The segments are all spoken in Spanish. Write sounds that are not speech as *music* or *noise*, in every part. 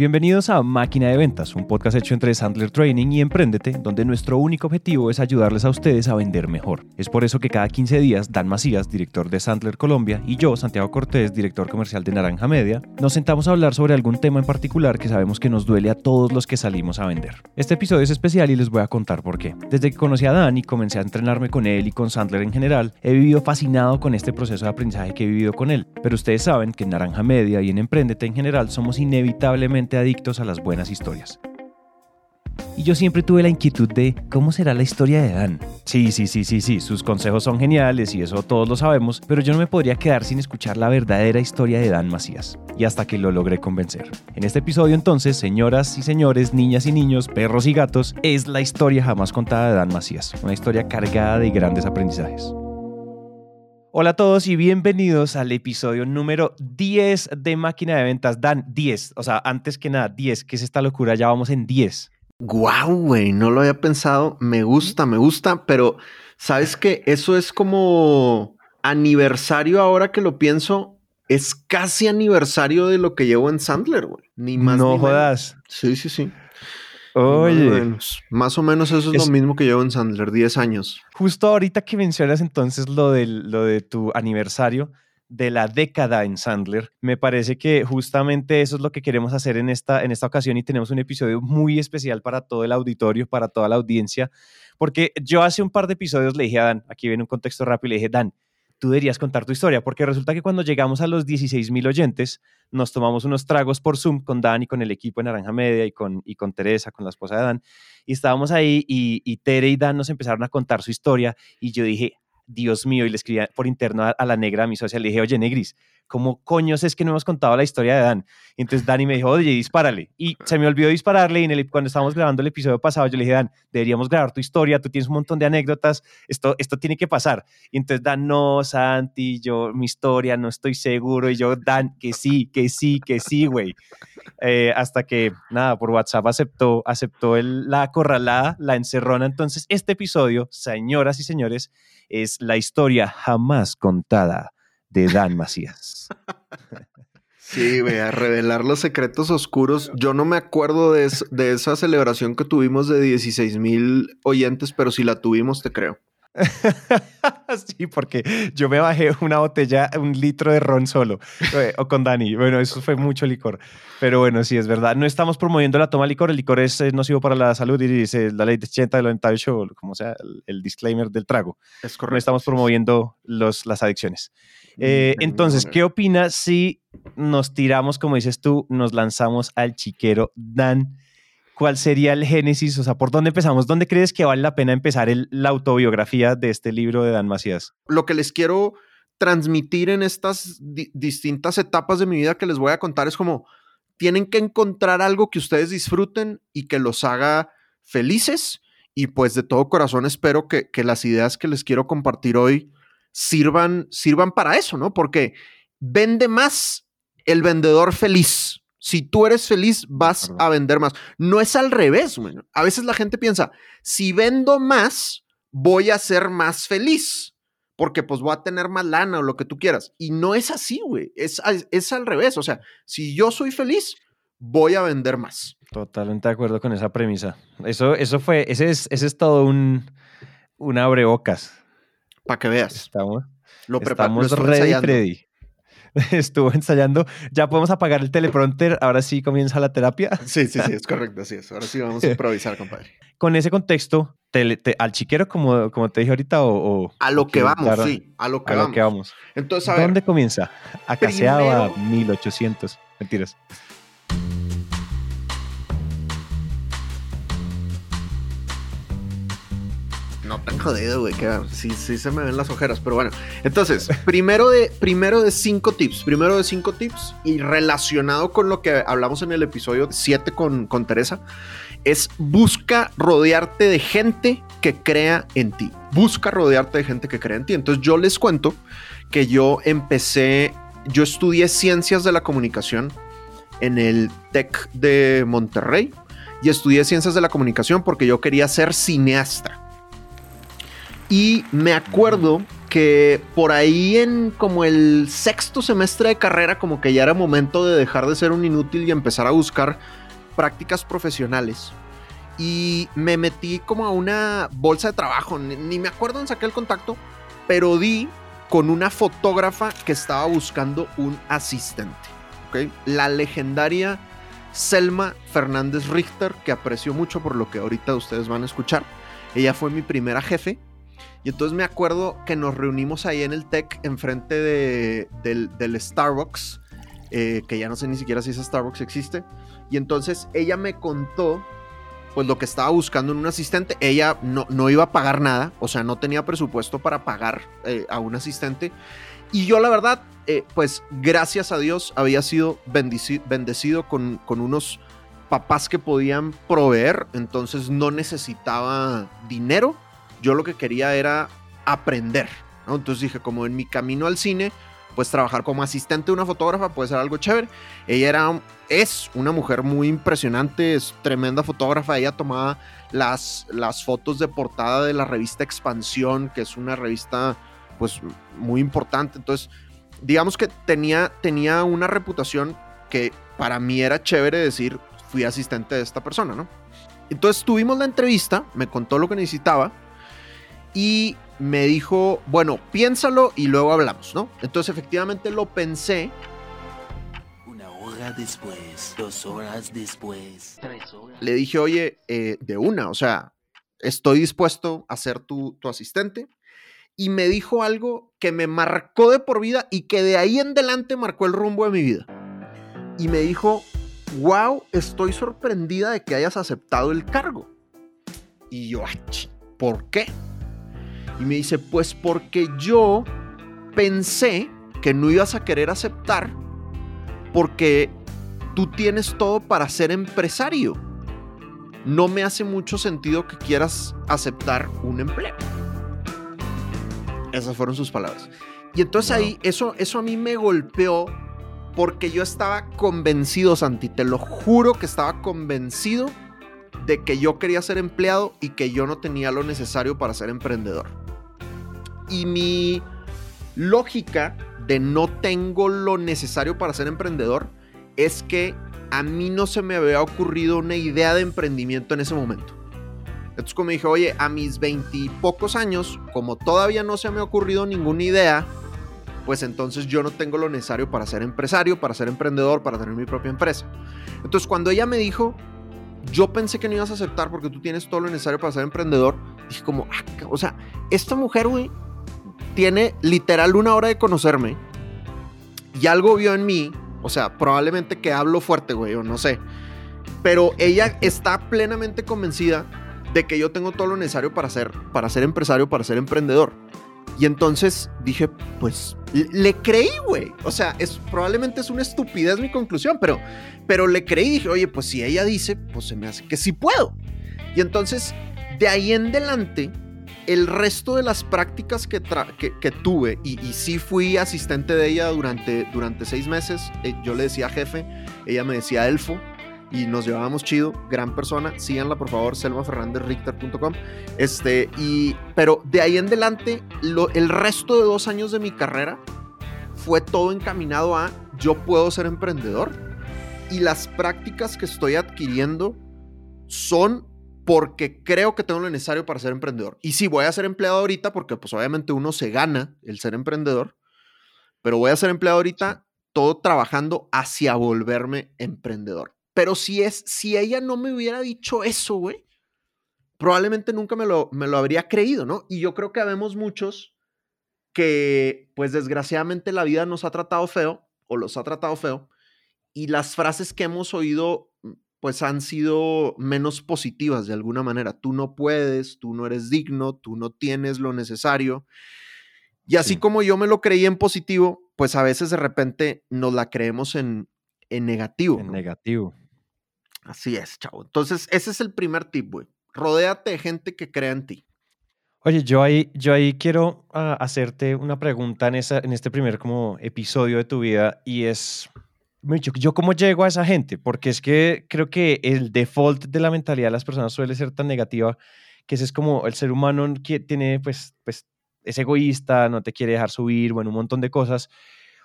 Bienvenidos a Máquina de Ventas, un podcast hecho entre Sandler Training y Emprendete, donde nuestro único objetivo es ayudarles a ustedes a vender mejor. Es por eso que cada 15 días, Dan Macías, director de Sandler Colombia, y yo, Santiago Cortés, director comercial de Naranja Media, nos sentamos a hablar sobre algún tema en particular que sabemos que nos duele a todos los que salimos a vender. Este episodio es especial y les voy a contar por qué. Desde que conocí a Dan y comencé a entrenarme con él y con Sandler en general, he vivido fascinado con este proceso de aprendizaje que he vivido con él. Pero ustedes saben que en Naranja Media y en Emprendete en general somos inevitablemente adictos a las buenas historias. Y yo siempre tuve la inquietud de cómo será la historia de Dan. Sí, sí, sí, sí, sí, sus consejos son geniales y eso todos lo sabemos, pero yo no me podría quedar sin escuchar la verdadera historia de Dan Macías. Y hasta que lo logré convencer. En este episodio entonces, señoras y señores, niñas y niños, perros y gatos, es la historia jamás contada de Dan Macías. Una historia cargada de grandes aprendizajes. Hola a todos y bienvenidos al episodio número 10 de Máquina de Ventas. Dan, 10. O sea, antes que nada, 10. ¿Qué es esta locura? Ya vamos en 10. Guau, güey, no lo había pensado. Me gusta, me gusta, pero sabes que eso es como aniversario ahora que lo pienso. Es casi aniversario de lo que llevo en Sandler, güey. Ni más. No ni menos. jodas. Sí, sí, sí. Oye. Más o, menos. Más o menos eso es, Es- lo mismo que llevo en Sandler, 10 años. Justo ahorita que mencionas entonces lo, del, lo de tu aniversario de la década en Sandler, me parece que justamente eso es lo que queremos hacer en esta, en esta ocasión y tenemos un episodio muy especial para todo el auditorio, para toda la audiencia, porque yo hace un par de episodios le dije a Dan, aquí viene un contexto rápido, le dije, Dan, tú deberías contar tu historia, porque resulta que cuando llegamos a los 16 mil oyentes, nos tomamos unos tragos por Zoom con Dan y con el equipo de Naranja Media y con, y con Teresa, con la esposa de Dan, y estábamos ahí y, y Tere y Dan nos empezaron a contar su historia y yo dije, Dios mío, y le escribí por interno a, a la negra, a mi socia, le dije, oye, Negris, ¿cómo coños es que no hemos contado la historia de Dan? Y entonces Dani me dijo, oye, dispárale. Y se me olvidó dispararle y en el, cuando estábamos grabando el episodio pasado, yo le dije, Dan, deberíamos grabar tu historia, tú tienes un montón de anécdotas, esto, esto tiene que pasar. Y entonces Dan, no, Santi, yo, mi historia, no estoy seguro. Y yo, Dan, que sí, que sí, que sí, güey. Eh, hasta que, nada, por WhatsApp aceptó, aceptó el- la acorralada, la encerrona. Entonces, este episodio, señoras y señores, es la historia jamás contada de Dan Macías. Sí, güey, a revelar los secretos oscuros. Yo no me acuerdo de, es- de esa celebración que tuvimos de 16 mil oyentes, pero si la tuvimos, te creo. *laughs* sí, porque yo me bajé una botella, un litro de ron solo, eh, o con Dani. Bueno, eso fue mucho licor. Pero bueno, sí, es verdad. No estamos promoviendo la toma de licor. El licor es nocivo para la salud y dice la ley de 80 del 98, como sea, el, disclaimer del trago. Es No estamos promoviendo los, las adicciones. Eh, entonces, ¿qué opinas si nos tiramos, como dices tú, nos lanzamos al chiquero Dan? ¿Cuál sería el génesis? O sea, ¿por dónde empezamos? ¿Dónde crees que vale la pena empezar el- la autobiografía de este libro de Dan Macías? lo que les quiero transmitir en estas di- distintas etapas de mi vida que les voy a contar es como tienen que encontrar algo que ustedes disfruten y que los haga felices y pues de todo corazón espero que, que las ideas que les quiero compartir hoy sirvan, sirvan para eso, ¿no? Porque vende más el vendedor feliz. Si tú eres feliz, vas a vender más. No es al revés, güey. A veces la gente piensa, si vendo más, voy a ser más feliz porque pues voy a tener más lana o lo que tú quieras. Y no es así, güey. Es, al- es al revés. O sea, si yo soy feliz, voy a vender más. Totalmente de acuerdo con esa premisa. Eso, eso fue, ese es, ese es todo un, un abrebocas. Para que veas. Estamos, Lo estamos ready, Freddy. *laughs* Estuvo ensayando. Ya podemos apagar el teleprompter. Ahora sí comienza la terapia. Sí, sí, sí, es *laughs* correcto, así es. Ahora sí vamos a improvisar, compadre. Con ese contexto, te- te- al chiquero, como, como te dije ahorita, o, o- A lo que vamos, sí, a lo que a vamos. lo que vamos. Entonces, a ver, ¿Dónde comienza? Acaseaba primero- 1800. Mentiras. No tan jodido, güey, que sí, sí se me ven las ojeras, pero bueno. Entonces, *laughs* primero de, primero de cinco tips, primero de cinco tips y relacionado con lo que hablamos en el episodio 7 con, con Teresa, es busca rodearte de gente que crea en ti. Busca rodearte de gente que crea en ti. Entonces yo les cuento que yo empecé, yo estudié ciencias de la comunicación en el TEC de Monterrey y estudié ciencias de la comunicación porque yo quería ser cineasta. Y me acuerdo que por ahí en como el sexto semestre de carrera como que ya era momento de dejar de ser un inútil y empezar a buscar prácticas profesionales. Y me metí como a una bolsa de trabajo, ni, me acuerdo en saqué el contacto, pero di con una fotógrafa que estaba buscando un asistente. ¿okay? La legendaria Selma Fernández Richter, que aprecio mucho por lo que ahorita ustedes van a escuchar. Ella fue mi primera jefe. Y entonces me acuerdo que nos reunimos ahí en el TEC, enfrente de, del, Starbucks, eh, que ya no sé ni siquiera si ese Starbucks existe. Y entonces ella me contó pues lo que estaba buscando en un asistente. Ella no, no iba a pagar nada, o sea, no tenía presupuesto para pagar eh, a un asistente. Y yo la verdad, eh, pues gracias a Dios había sido bendecido, con, con, unos papás que podían proveer, entonces no necesitaba dinero, yo lo que quería era aprender, Entonces dije, como en mi camino al cine, pues trabajar como asistente de una fotógrafa puede ser algo chévere. Ella era, es una mujer muy impresionante, es tremenda fotógrafa, ella tomaba las, las fotos de portada de la revista Expansión, que es una revista pues muy importante. Entonces, digamos que tenía, tenía una reputación que para mí era chévere decir, fui asistente de esta persona, ¿no? Entonces tuvimos la entrevista, me contó lo que necesitaba y me dijo, bueno, piénsalo y luego hablamos, ¿no? Entonces efectivamente lo pensé. Una hora después, dos horas después, tres horas. Le dije, oye, eh, de una, o sea, estoy dispuesto a ser tu, tu asistente y me dijo algo que me marcó de por vida y que de ahí en adelante marcó el rumbo de mi vida. Y me dijo, wow, estoy sorprendida de que hayas aceptado el cargo. Y yo, ¿por qué? Y me dice, pues porque yo pensé que no ibas a querer aceptar porque tú tienes todo para ser empresario. No me hace mucho sentido que quieras aceptar un empleo. Esas fueron sus palabras. Y entonces ahí, eso, eso a mí me golpeó porque yo estaba convencido, Santi, te lo juro que estaba convencido de que yo quería ser empleado y que yo no tenía lo necesario para ser emprendedor. Y mi lógica de no tengo lo necesario para ser emprendedor es que a mí no se me había ocurrido una idea de emprendimiento en ese momento. Entonces como dije, oye, a mis veintipocos años, como todavía no se me ha ocurrido ninguna idea, pues entonces yo no tengo lo necesario para ser empresario, para ser emprendedor, para tener mi propia empresa. Entonces cuando ella me dijo, yo pensé que no ibas a aceptar porque tú tienes todo lo necesario para ser emprendedor, dije como, ah, o sea, esta mujer, güey, tiene literal una hora de conocerme y algo vio en mí, o sea, probablemente que hablo fuerte, güey, o no sé, pero ella está plenamente convencida de que yo tengo todo lo necesario para ser, para ser empresario, para ser emprendedor. Y entonces dije, pues le creí, güey. O sea, es, probablemente es una estupidez mi conclusión, pero, pero le creí y dije, oye, pues si ella dice, pues se me hace que sí puedo. Y entonces, de ahí en adelante, el resto de las prácticas que, que, tuve, y, sí fui asistente de ella durante, durante seis meses, eh, yo le decía jefe, ella me decía elfo, y nos llevábamos chido, gran persona, síganla por favor, selmafernandezrichter.com. Este, y, pero de ahí en adelante, el resto de dos años de mi carrera fue todo encaminado a yo puedo ser emprendedor y las prácticas que estoy adquiriendo son porque creo que tengo lo necesario para ser emprendedor. Y sí, voy a ser empleado ahorita porque pues obviamente uno se gana el ser emprendedor, pero voy a ser empleado ahorita todo trabajando hacia volverme emprendedor. Pero si es, si ella no me hubiera dicho eso, güey, probablemente nunca me lo, me lo habría creído, ¿no? Y yo creo que habemos muchos que, pues desgraciadamente la vida nos ha tratado feo, o los ha tratado feo, y las frases que hemos oído, pues han sido menos positivas de alguna manera. Tú no puedes, tú no eres digno, tú no tienes lo necesario. Y así como yo me lo creí en positivo, pues a veces de repente nos la creemos en, en negativo. En negativo. Así es, chavo. Entonces, ese es el primer tip, güey. Rodéate de gente que crea en ti. Oye, yo ahí, yo ahí quiero ah, hacerte una pregunta en, esa, en este primer como episodio de tu vida y es, yo, yo cómo llego a esa gente, porque es que creo que el default de la mentalidad de las personas suele ser tan negativa que ese es como el ser humano que tiene pues, pues es egoísta, no te quiere dejar subir, bueno, un montón de cosas.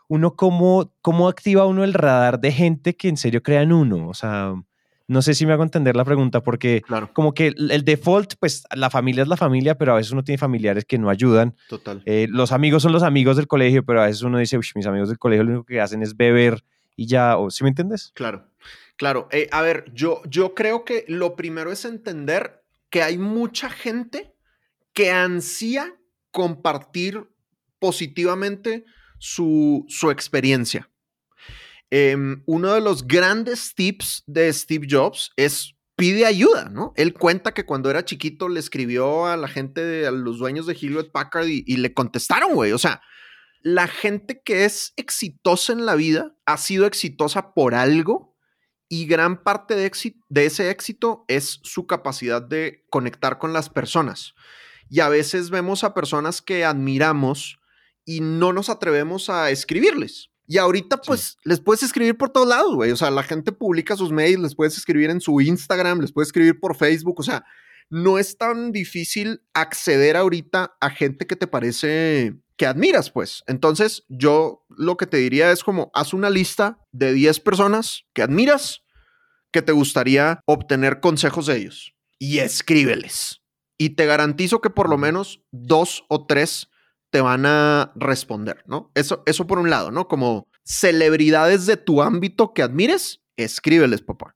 Uno, ¿cómo, cómo activa uno el radar de gente que en serio crea en uno? O sea, no sé si me hago entender la pregunta, porque Claro. como que el el default, pues la familia es la familia, pero a veces uno tiene familiares que no ayudan. Total. Eh, los amigos son los amigos del colegio, pero a veces uno dice, "Ush, mis amigos del colegio lo único que hacen es beber y ya, o ¿sí me entiendes? Claro, claro. Eh, a ver, yo, yo creo que lo primero es entender que hay mucha gente que ansía compartir positivamente su, su experiencia. Em, uno de los grandes tips de Steve Jobs es pide ayuda, ¿no? Él cuenta que cuando era chiquito le escribió a la gente, de- a los dueños de Hewlett Packard y, y le contestaron, güey. O sea, la gente que es exitosa en la vida ha sido exitosa por algo y gran parte de, ese éxito es su capacidad de conectar con las personas. Y a veces vemos a personas que admiramos y no nos atrevemos a escribirles. Y ahorita, pues, les puedes escribir por todos lados, güey. O sea, la gente publica sus mails, les puedes escribir en su Instagram, les puedes escribir por Facebook. O sea, no es tan difícil acceder ahorita a gente que te parece que admiras, pues. Entonces, yo lo que te diría es como, haz una lista de 10 personas que admiras, que te gustaría obtener consejos de ellos y escríbeles. Y te garantizo que por lo menos dos o tres te van a responder, ¿no? Eso, eso por un lado, ¿no? Como celebridades de tu ámbito que admires, escríbeles, papá.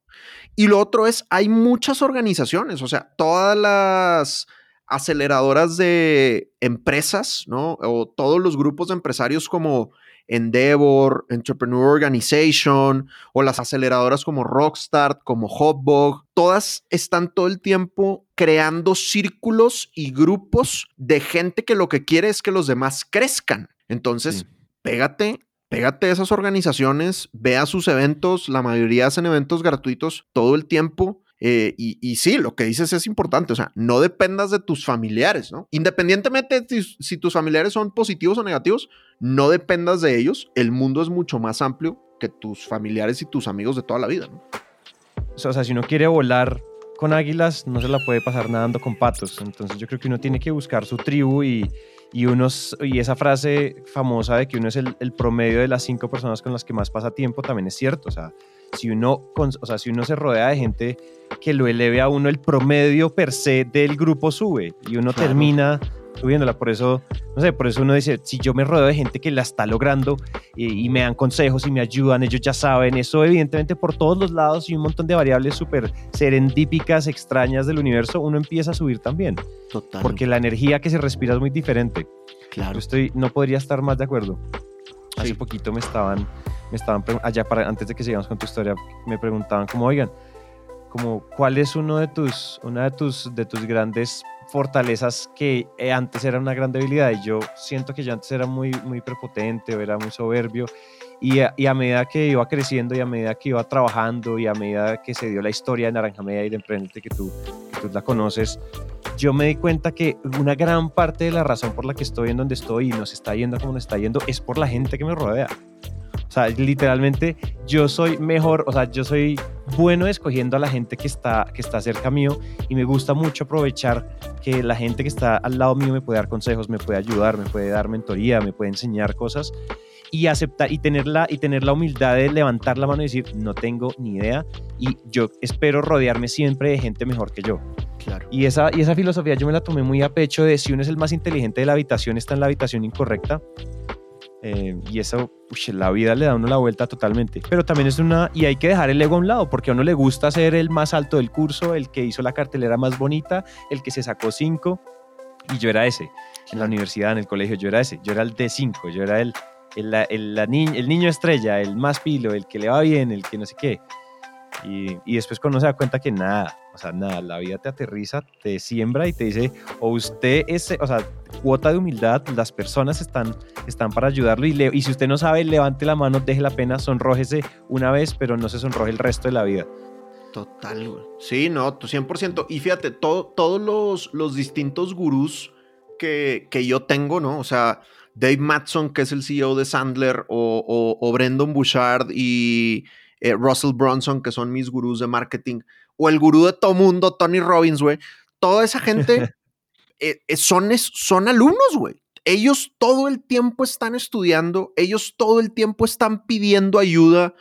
Y lo otro es, hay muchas organizaciones, o sea, todas las aceleradoras de empresas, ¿no? O todos los grupos de empresarios como Endeavor, Entrepreneur Organization, o las aceleradoras como Rockstart, como Hotbog, todas están todo el tiempo creando círculos y grupos de gente que lo que quiere es que los demás crezcan. Entonces, Sí. pégate, pégate a esas organizaciones, ve a sus eventos, la mayoría hacen eventos gratuitos todo el tiempo. Eh, y, sí, lo que dices es importante, o sea, no dependas de tus familiares, ¿no? Independientemente si tus familiares son positivos o negativos, no dependas de ellos, el mundo es mucho más amplio que tus familiares y tus amigos de toda la vida, ¿no? O sea, si uno quiere volar con águilas, no se la puede pasar nadando con patos. Entonces yo creo que uno tiene que buscar su tribu y, y, unos, y esa frase famosa de que uno es el, el promedio de las cinco personas con las que más pasa tiempo también es cierto. O sea, si uno, o sea, si uno se rodea de gente que lo eleve a uno, el promedio per se del grupo sube y uno Claro. termina subiéndola. Por eso, no sé, por eso uno dice, si yo me rodeo de gente que la está logrando y, y me dan consejos y me ayudan, ellos ya saben, eso evidentemente por todos los lados y un montón de variables súper serendípicas, extrañas del universo, uno empieza a subir también, Total. porque la energía que se respira es muy diferente. Yo claro. estoy, no podría estar más de acuerdo. Hace Sí. poquito me estaban, me estaban, allá para, antes de que sigamos con tu historia, me preguntaban como, oigan, como, ¿cuál es uno de tus, una de tus, de tus grandes fortalezas que eh, antes era una gran debilidad? Y yo siento que yo antes era muy, muy prepotente o era muy soberbio. Y a, y a medida que iba creciendo y a medida que iba trabajando y a medida que se dio la historia de Naranja Media y de Emprendete que tú, que tú la conoces, yo me di cuenta que una gran parte de la razón por la que estoy en donde estoy y nos está yendo como nos está yendo es por la gente que me rodea. O sea, literalmente yo soy mejor, o sea, yo soy bueno escogiendo a la gente que está, que está cerca mío y me gusta mucho aprovechar que la gente que está al lado mío me puede dar consejos, me puede ayudar, me puede dar mentoría, me puede enseñar cosas y aceptar y tener la, y tener la humildad de levantar la mano y decir, no tengo ni idea y yo espero rodearme siempre de gente mejor que yo. Claro. Y esa, y esa filosofía yo me la tomé muy a pecho de si uno es el más inteligente de la habitación, está en la habitación incorrecta. Eh, y eso, ush, la vida le da a uno la vuelta totalmente. Pero también es una, y hay que dejar el ego a un lado, porque a uno le gusta ser el más alto del curso, el que hizo la cartelera más bonita, el que se sacó cinco. Y yo era ese. En la universidad, en el colegio, yo era ese. Yo era el de cinco, yo era el, el, el, ni- el niño estrella, el más pilo, el que le va bien, el que no sé qué. Y, y después cuando uno se da cuenta que nada, o sea, nada, la vida te aterriza, te siembra y te dice, o usted es, o sea, cuota de humildad, las personas están, están para ayudarlo y, le- y si usted no sabe, levante la mano, deje la pena, sonrójese una vez, pero no se sonroje el resto de la vida. Total, güey. Sí, no, tú 100%. Y fíjate, todo, todos los, los distintos gurús que, que yo tengo, ¿no? O sea, Dave Matson, que es el CEO de Sandler, o, o- o Brendan Bouchard y eh, Russell Bronson, que son mis gurús de marketing, o el gurú de todo mundo, Tony Robbins, güey. Toda esa gente *laughs* eh, eh, son, alumnos, güey. ellos todo el tiempo están estudiando, ellos todo el tiempo están pidiendo ayuda,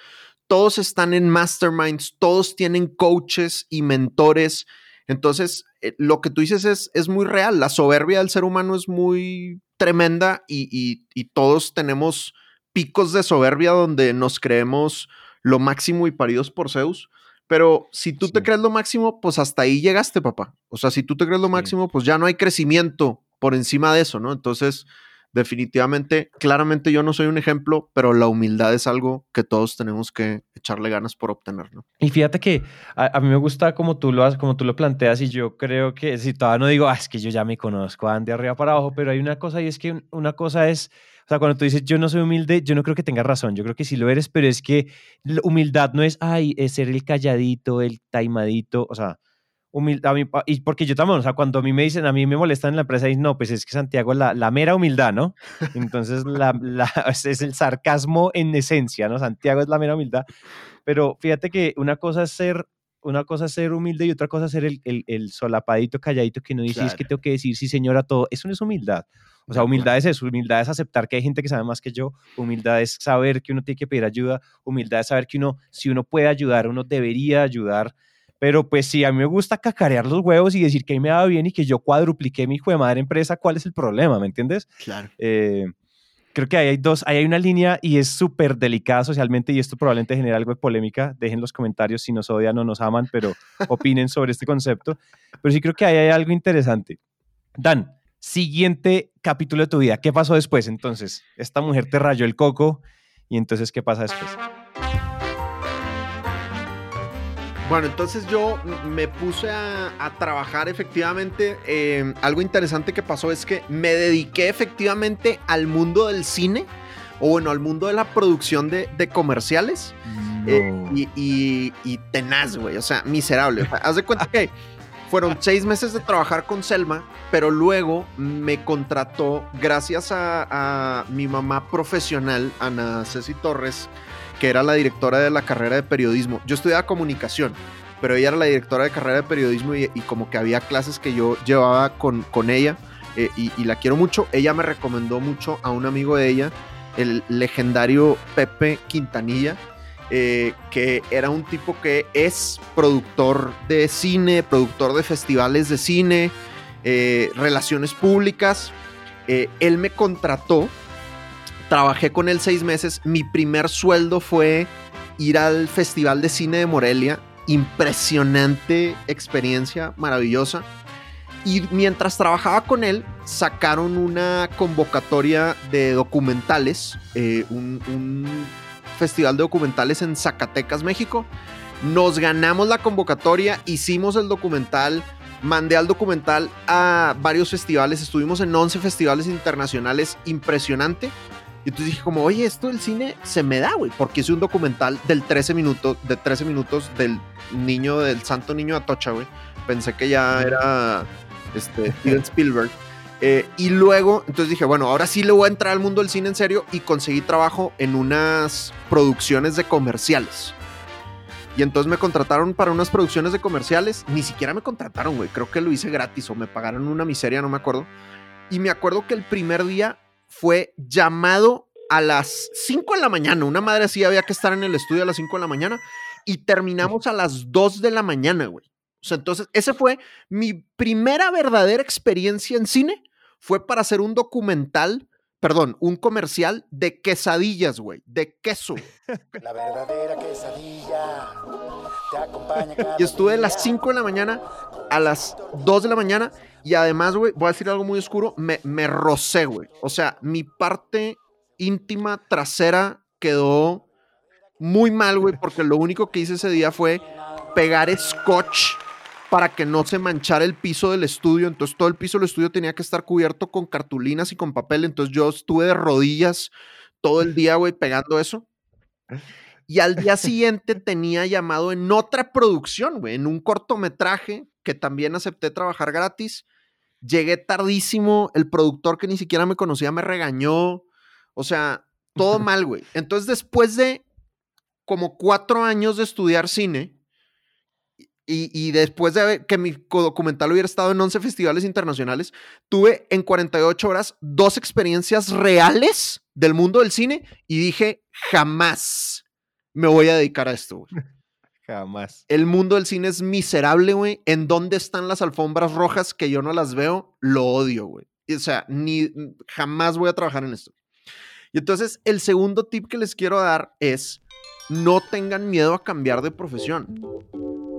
todos están en masterminds, todos tienen coaches y mentores. Entonces, eh, lo que tú dices es, es muy real. La soberbia del ser humano es muy tremenda y, todos tenemos picos de soberbia donde nos creemos lo máximo y paridos por Zeus. Pero si tú te crees lo máximo, pues hasta ahí llegaste, papá. O sea, si tú te crees lo máximo, pues ya no hay crecimiento por encima de eso, ¿no? Entonces, definitivamente, claramente yo no soy un ejemplo, pero la humildad es algo que todos tenemos que echarle ganas por obtener, ¿no? Y fíjate que a, mí me gusta como tú lo como tú lo planteas y yo creo que si todavía no digo, ah, es que yo ya me conozco, de arriba para abajo, pero hay una cosa y es que una cosa es, o sea, cuando tú dices yo no soy humilde, yo no creo que tengas razón, yo creo que sí lo eres, pero es que humildad no es, ay, es ser el calladito, el taimadito, o sea, humildad, y porque yo también, o sea, cuando a mí me dicen, a mí me molestan en la empresa, dicen, no, pues es que Santiago, la, la mera humildad, ¿no? Entonces, la, la, *laughs* es el sarcasmo en esencia, ¿no? Santiago es la mera humildad. Pero fíjate que una cosa es ser, una cosa es ser humilde y otra cosa es ser el, el, el solapadito, calladito, que no dice, es que tengo que decir sí, señora, todo. Eso no es humildad. O sea, humildad es eso, humildad es aceptar que hay gente que sabe más que yo, humildad es saber que uno tiene que pedir ayuda, humildad es saber que uno, si uno puede ayudar, uno debería ayudar, pero pues sí, a mí me gusta cacarear los huevos y decir que a mí me va bien y que yo cuadrupliqué mi hijo de madre empresa, ¿cuál es el problema? ¿Me entiendes? Claro. Eh, creo que ahí hay dos, ahí hay una línea y es súper delicada socialmente y esto probablemente genera algo de polémica. Dejen los comentarios si nos odian o nos aman, pero *laughs* opinen sobre este concepto. Pero sí creo que ahí hay algo interesante. Dan, siguiente capítulo de tu vida. ¿Qué pasó después? Entonces, esta mujer te rayó el coco y entonces, ¿qué pasa después? Bueno, entonces yo me puse a, trabajar efectivamente. Eh, algo interesante que pasó es que me dediqué efectivamente al mundo del cine, o bueno, al mundo de la producción de, comerciales. Eh, y, tenaz, güey, o sea, miserable. *laughs* Haz de cuenta que fueron seis meses de trabajar con Selma, pero luego me contrató, gracias a, a mi mamá profesional, Ana Ceci Torres, que era la directora de la carrera de periodismo. Yo estudiaba comunicación, pero ella era la directora de carrera de periodismo y, como que había clases que yo llevaba con, con ella eh, y, la quiero mucho. Ella me recomendó mucho a un amigo de ella, el legendario Pepe Quintanilla. Eh, que era un tipo que es productor de cine, productor de festivales de cine, eh, relaciones públicas. él me contrató Trabajé con él seis meses. Mi primer sueldo fue ir al Festival de Cine de Morelia. Impresionante experiencia, maravillosa. Y mientras trabajaba con él, sacaron una convocatoria de documentales, eh, un, un festival de documentales en Zacatecas, México. Nos ganamos la convocatoria, hicimos el documental, mandé al documental a varios festivales, estuvimos en 11 festivales internacionales, impresionante. Y entonces dije como, oye, esto del cine se me da, güey, porque hice un documental del 13 minutos, de 13 minutos del niño, del santo niño Atocha, güey. Pensé que ya era este, Steven Spielberg. Eh, y luego, entonces dije, bueno, ahora sí le voy a entrar al mundo del cine en serio y conseguí trabajo en unas producciones de comerciales. Y entonces me contrataron para unas producciones de comerciales. Ni siquiera me contrataron, güey. Creo que lo hice gratis o me pagaron una miseria, no me acuerdo. Y me acuerdo que el primer día fue llamado a las 5 de la mañana. Una madre así había que estar en el estudio a las 5 de la mañana y terminamos a las 2 de la mañana, güey. O sea, entonces, ese fue mi primera verdadera experiencia en cine. Fue para hacer un documental, perdón, un comercial de quesadillas, güey, de queso. *laughs* La verdadera quesadilla te acompaña. *laughs* y estuve a las 5 de la mañana a las 2 de la mañana y además, güey, voy a decir algo muy oscuro, me, me rocé, güey. O sea, mi parte íntima trasera quedó muy mal, güey, porque lo único que hice ese día fue pegar scotch para que no se manchara el piso del estudio. Entonces todo el piso del estudio tenía que estar cubierto con cartulinas y con papel. Entonces yo estuve de rodillas todo el día, güey, pegando eso. Y al día *laughs* siguiente tenía llamado en otra producción, güey, en un cortometraje que también acepté trabajar gratis. Llegué tardísimo, el productor que ni siquiera me conocía me regañó. O sea, todo *laughs* mal, güey. Entonces, después de como cuatro años de estudiar cine, Y, y después de que mi documental hubiera estado en 11 festivales internacionales, tuve en 48 horas dos experiencias reales del mundo del cine y dije, jamás me voy a dedicar a esto. güey. *laughs* Jamás. El mundo del cine es miserable, güey. ¿En dónde están las alfombras rojas que yo no las veo? Lo odio, güey. O sea, ni jamás voy a trabajar en esto. Y entonces, el segundo tip que les quiero dar es no tengan miedo a cambiar de profesión.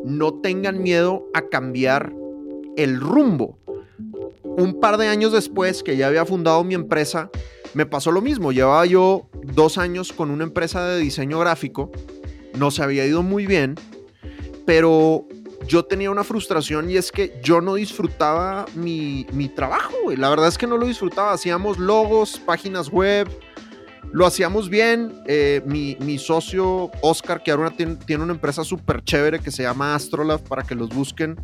No tengan miedo a cambiar el rumbo. Un par de años después que ya había fundado mi empresa, me pasó lo mismo. Llevaba yo dos años con una empresa de diseño gráfico. No se había ido muy bien, pero yo tenía una frustración y es que yo no disfrutaba mi, mi trabajo, güey. La verdad es que no lo disfrutaba. Hacíamos logos, páginas web, lo hacíamos bien. Eh, mi, socio Oscar, que ahora tiene, una empresa súper chévere que se llama Astrolab, para que los busquen.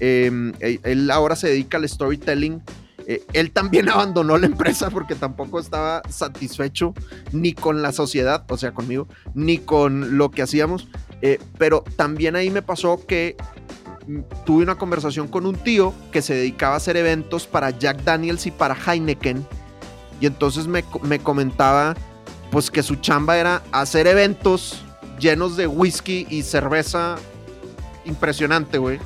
Eh, él, él ahora se dedica al storytelling. Eh, él también *laughs* abandonó la empresa porque tampoco estaba satisfecho ni con la sociedad, o sea, conmigo, ni con lo que hacíamos. Eh, pero también ahí me pasó que mm, tuve una conversación con un tío que se dedicaba a hacer eventos para Jack Daniels y para Heineken. Y entonces me, me comentaba pues que su chamba era hacer eventos llenos de whisky y cerveza impresionante, güey.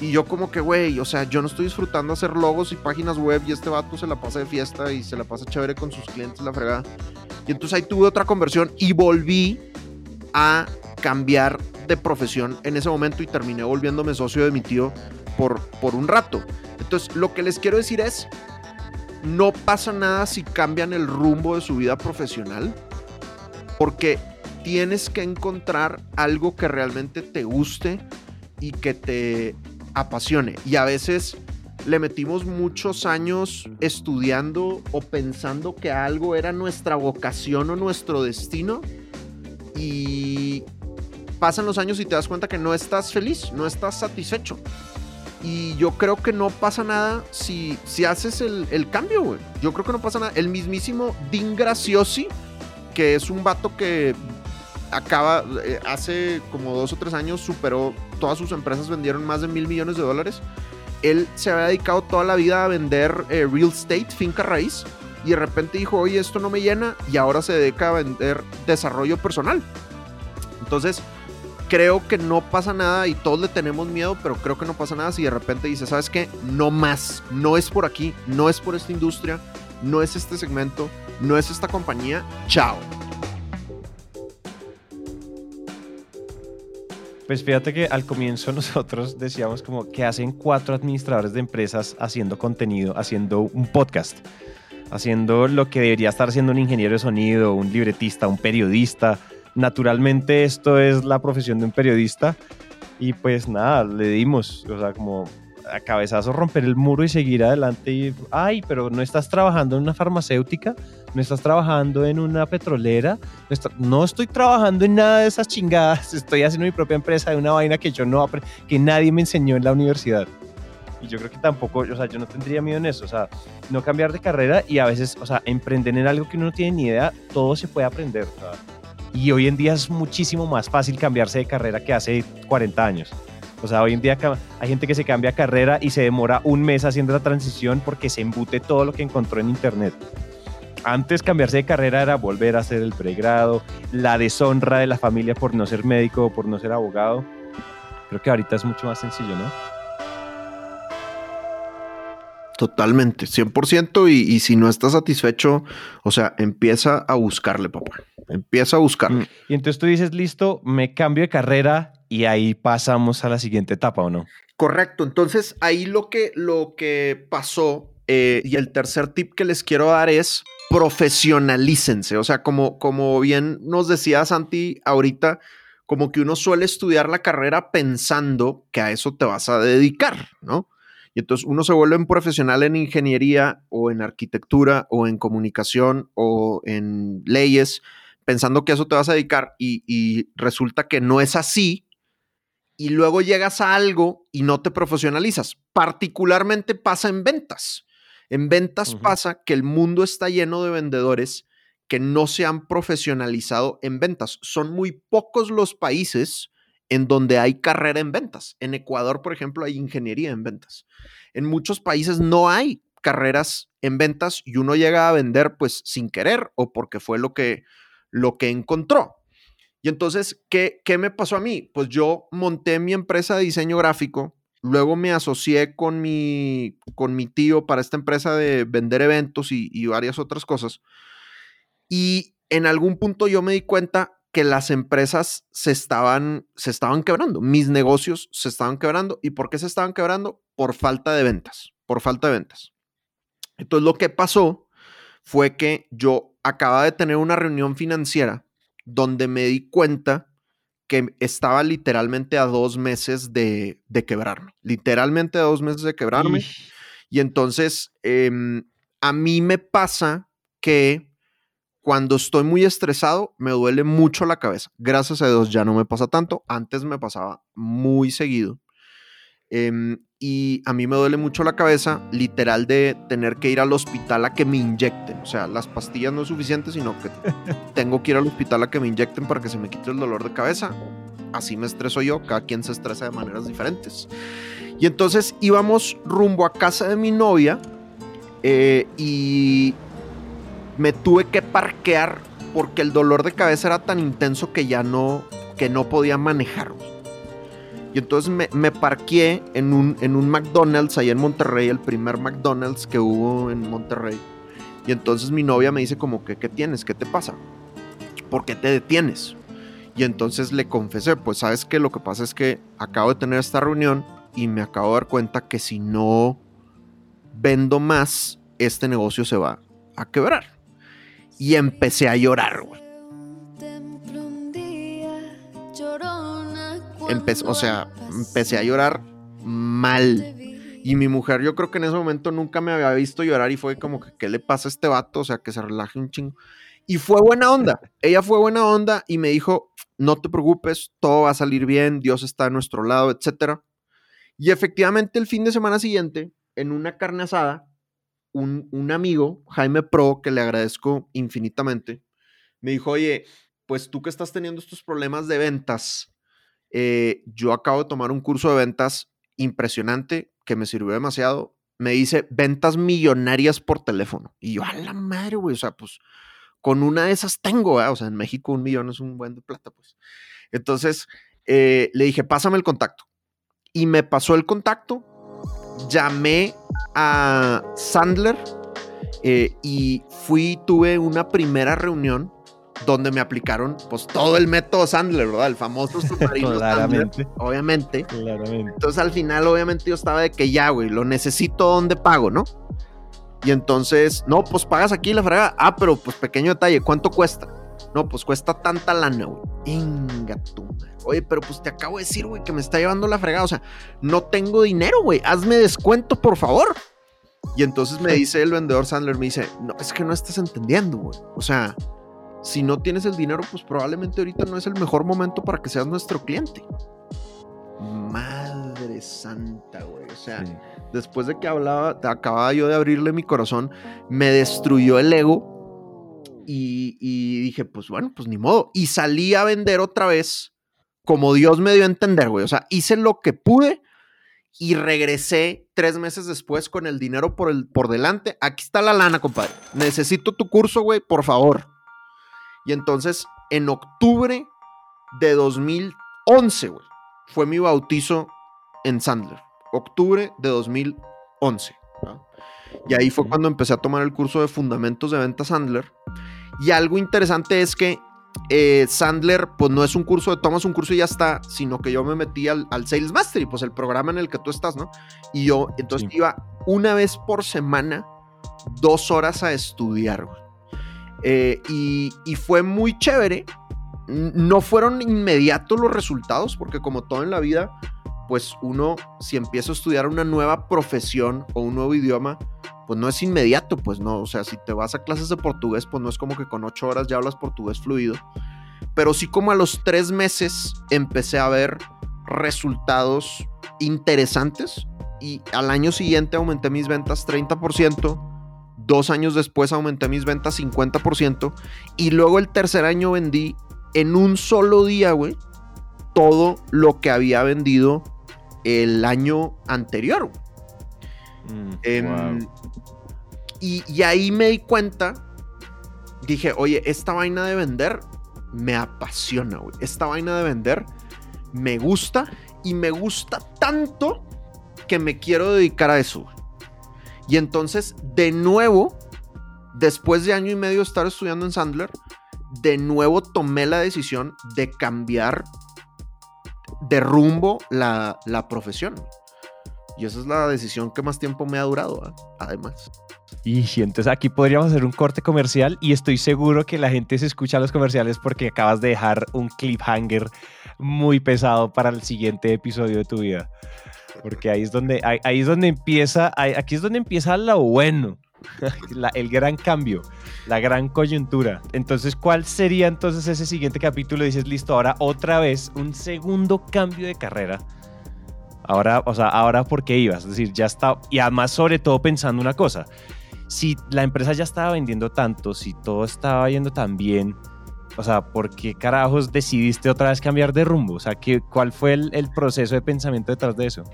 Y yo como que, güey, o sea, yo no estoy disfrutando hacer logos y páginas web y este vato se la pasa de fiesta y se la pasa chévere con sus clientes, la fregada. Y entonces ahí tuve otra conversión y volví a cambiar de profesión en ese momento y terminé volviéndome socio de mi tío por, por un rato. Entonces, lo que les quiero decir es, no pasa nada si cambian el rumbo de su vida profesional, porque tienes que encontrar algo que realmente te guste y que te apasione. Y a veces le metimos muchos años estudiando o pensando que algo era nuestra vocación o nuestro destino y pasan los años y te das cuenta que no estás feliz, no estás satisfecho. Y yo creo que no pasa nada si, si haces el, el cambio, güey. Yo creo que no pasa nada. El mismísimo Dean Graciosi, que es un vato que acaba, eh, hace como dos o tres años superó, todas sus empresas vendieron más de mil millones de dólares. Él se había dedicado toda la vida a vender eh, real estate, finca raíz, y de repente dijo, oye, esto no me llena, y ahora se dedica a vender desarrollo personal. Entonces, creo que no pasa nada y todos le tenemos miedo, pero creo que no pasa nada si de repente dice, ¿sabes qué? No más, no es por aquí, no es por esta industria, no es este segmento, no es esta compañía, chao. Pues fíjate que al comienzo *laughs* nosotros decíamos como que hacen cuatro administradores de empresas haciendo contenido, haciendo un podcast, haciendo lo que debería estar haciendo un ingeniero de sonido, un libretista, un periodista. Naturalmente esto es la profesión de un periodista y pues nada, le dimos, o sea, como a cabezazo romper el muro y seguir adelante y, ay, pero no estás trabajando en una farmacéutica, no estás trabajando en una petrolera, no, estoy trabajando en nada de esas chingadas, *laughs* estoy haciendo mi propia empresa de una vaina que yo no, que nadie me enseñó en la universidad. Y yo creo que tampoco, o sea, yo no tendría miedo en eso, o sea, no cambiar de carrera y a veces, o sea, emprender en algo que uno no tiene ni idea, todo se puede aprender. o y hoy en día es muchísimo más fácil cambiarse de carrera que hace 40 años. O sea, hoy en día hay gente que se cambia carrera y se demora un mes haciendo la transición porque se embute todo lo que encontró en internet. Antes cambiarse de carrera era volver a hacer el pregrado, la deshonra de la familia por no ser médico o por no ser abogado. Creo que ahorita es mucho más sencillo, ¿no? Totalmente, 100%. Y, y si no estás satisfecho, o sea, empieza a buscarle, papá. Empieza a buscarle. Mm. Y entonces tú dices, listo, me cambio de carrera y ahí pasamos a la siguiente etapa, ¿o no? Correcto. Entonces, ahí lo que, lo que pasó, eh, y el tercer tip que les quiero dar es profesionalícense. O sea, como, como bien nos decía Santi ahorita, como que uno suele estudiar la carrera pensando que a eso te vas a dedicar, ¿no? Y entonces uno se vuelve un profesional en ingeniería o en arquitectura o en comunicación o en leyes, pensando que a eso te vas a dedicar y, y resulta que no es así y luego llegas a algo y no te profesionalizas. Particularmente pasa en ventas. En ventas pasa que el mundo está lleno de vendedores que no se han profesionalizado en ventas. Son muy pocos los países en donde hay carrera en ventas. En Ecuador, por ejemplo, hay ingeniería en ventas. En muchos países no hay carreras en ventas y uno llega a vender pues sin querer o porque fue lo que, lo que encontró. Y entonces, ¿qué, ¿qué me pasó a mí? Pues yo monté mi empresa de diseño gráfico, luego me asocié con mi, con mi tío para esta empresa de vender eventos y, y varias otras cosas. Y en algún punto yo me di cuenta que las empresas se estaban, se estaban quebrando, mis negocios se estaban quebrando. ¿Y por qué se estaban quebrando? Por falta de ventas, por falta de ventas. Entonces lo que pasó fue que yo acababa de tener una reunión financiera donde me di cuenta que estaba literalmente a dos meses de, quebrarme, literalmente a dos meses de quebrarme. Y entonces em, a mí me pasa que cuando estoy muy estresado me duele mucho la cabeza. Gracias a Dios ya no me pasa tanto. Antes me pasaba muy seguido. Em, y a mí me duele mucho la cabeza, literal, de tener que ir al hospital a que me inyecten. O sea, las pastillas no es suficiente, sino que *laughs* tengo que ir al hospital a que me inyecten para que se me quite el dolor de cabeza. Así me estreso yo, cada quien se estresa de maneras diferentes. Y entonces íbamos rumbo a casa de mi novia eh, y me tuve que parquear porque el dolor de cabeza era tan intenso que ya no, que no podía manejarlo. Y entonces me, me parqué en un, en un McDonald's ahí en Monterrey, el primer McDonald's que hubo en Monterrey. Y entonces mi novia me dice como que, ¿qué tienes? ¿Qué te pasa? ¿Por qué te detienes? Y entonces le confesé, pues sabes que lo que pasa es que acabo de tener esta reunión y me acabo de dar cuenta que si no vendo más, este negocio se va a quebrar. Y empecé a llorar, empecé, o sea, empecé a llorar mal. Y mi mujer, yo creo que en ese momento nunca me había visto llorar y fue como que, ¿qué le pasa a este vato? O sea, que se relaje un chingo. Y fue buena onda. Ella fue buena onda y me dijo, no te preocupes, todo va a salir bien, Dios está a nuestro lado, etc. Y efectivamente el fin de semana siguiente, en una carne asada, un, un amigo, Jaime Pro, que le agradezco infinitamente, me dijo, oye, pues tú que estás teniendo estos problemas de ventas, eh, yo acabo de tomar un curso de ventas impresionante que me sirvió demasiado. Me dice ventas millonarias por teléfono. Y yo, a la madre, güey, o sea, pues con una de esas tengo, o sea, en México un millón es un buen de plata, pues. Entonces eh, le dije, pásame el contacto. Y me pasó el contacto, llamé a Sandler eh, y fui, tuve una primera reunión donde me aplicaron pues todo el método Sandler, ¿verdad? El famoso *laughs* submarino Claramente. obviamente. Claramente. Entonces al final obviamente yo estaba de que ya, güey, lo necesito donde pago, ¿no? Y entonces, no, pues pagas aquí la fregada. Ah, pero pues pequeño detalle, ¿cuánto cuesta? No, pues cuesta tanta lana, güey. Inga tú, Oye, pero pues te acabo de decir, güey, que me está llevando la fregada. O sea, no tengo dinero, güey. Hazme descuento, por favor. Y entonces me dice el vendedor Sandler, me dice, no, es que no estás entendiendo, güey. O sea, si no tienes el dinero, pues probablemente ahorita no es el mejor momento para que seas nuestro cliente. Madre santa, güey. O sea, después de que hablaba, acababa yo de abrirle mi corazón, me destruyó el ego. Y, y, dije, pues bueno, pues ni modo. Y salí a vender otra vez, como Dios me dio a entender, güey. O sea, hice lo que pude y regresé tres meses después con el dinero por, el, por delante. Aquí está la lana, compadre. Necesito tu curso, güey, por favor. Y entonces, en octubre de 2011, güey, fue mi bautizo en Sandler. Octubre de 2011. Y ahí fue cuando empecé a tomar el curso de Fundamentos de Venta Sandler. Y algo interesante es que eh, Sandler, pues no es un curso de tomas un curso y ya está, sino que yo me metí al, Sales Mastery, pues el programa en el que tú estás, ¿no? Y yo entonces iba una vez por semana, dos horas a estudiar, güey. Eh, y, fue muy chévere. No fueron inmediatos los resultados, porque como todo en la vida, pues uno, si empieza a estudiar una nueva profesión o un nuevo idioma, pues no es inmediato, pues no. O sea, si te vas a clases de portugués, pues no es como que con ocho horas ya hablas portugués fluido. Pero sí como a los tres meses empecé a ver resultados interesantes y al año siguiente aumenté mis ventas 30%, Dos años después aumenté mis ventas 50%. Y luego el tercer año vendí en un solo día, güey, todo lo que había vendido el año anterior. Mm, Em, wow. y, y ahí me di cuenta, dije, oye, esta vaina de vender me apasiona, güey. Esta vaina de vender me gusta y me gusta tanto que me quiero dedicar a eso. güey. Y entonces, de nuevo, después de año y medio de estar estudiando en Sandler, de nuevo tomé la decisión de cambiar de rumbo la, la profesión. Y esa es la decisión que más tiempo me ha durado, ¿eh? además. Y entonces aquí podríamos hacer un corte comercial y estoy seguro que la gente se escucha los comerciales porque acabas de dejar un cliffhanger muy pesado para el siguiente episodio de tu vida. Porque ahí es donde, ahí, es donde empieza, aquí es donde empieza lo bueno, *laughs* el gran cambio, la gran coyuntura. Entonces, ¿cuál sería entonces ese siguiente capítulo? Dices, listo, ahora otra vez un segundo cambio de carrera. Ahora, o sea, ahora por qué ibas, es decir, ya está, y además sobre todo pensando una cosa, si la empresa ya estaba vendiendo tanto, si todo estaba yendo tan bien, o sea, ¿por qué carajos decidiste otra vez cambiar de rumbo? O sea, ¿qué, ¿cuál fue el, el proceso de pensamiento detrás de eso?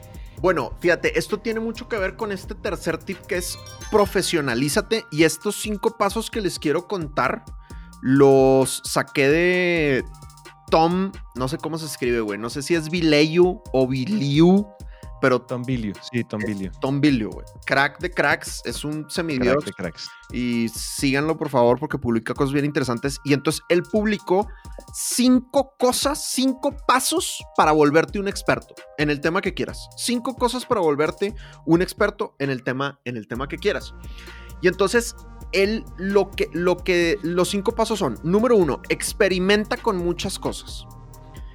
Bueno, fíjate, esto tiene mucho que ver con este tercer tip que es profesionalízate. Y estos cinco pasos que les quiero contar los saqué de Tom, no sé cómo se escribe, güey. No sé si es Bileyu o Biliu, pero Tom Bilio, sí, Tom Bilio. Tom Bilio, güey. Crack de cracks, es un semidios. Crack de cracks. Y síganlo, por favor, porque publica cosas bien interesantes. Y entonces él publicó cinco cosas, cinco pasos para volverte un experto en el tema que quieras. Cinco cosas para volverte un experto en el tema, en el tema que quieras. Y entonces él lo que, lo que, los cinco pasos son: número uno, experimenta con muchas cosas.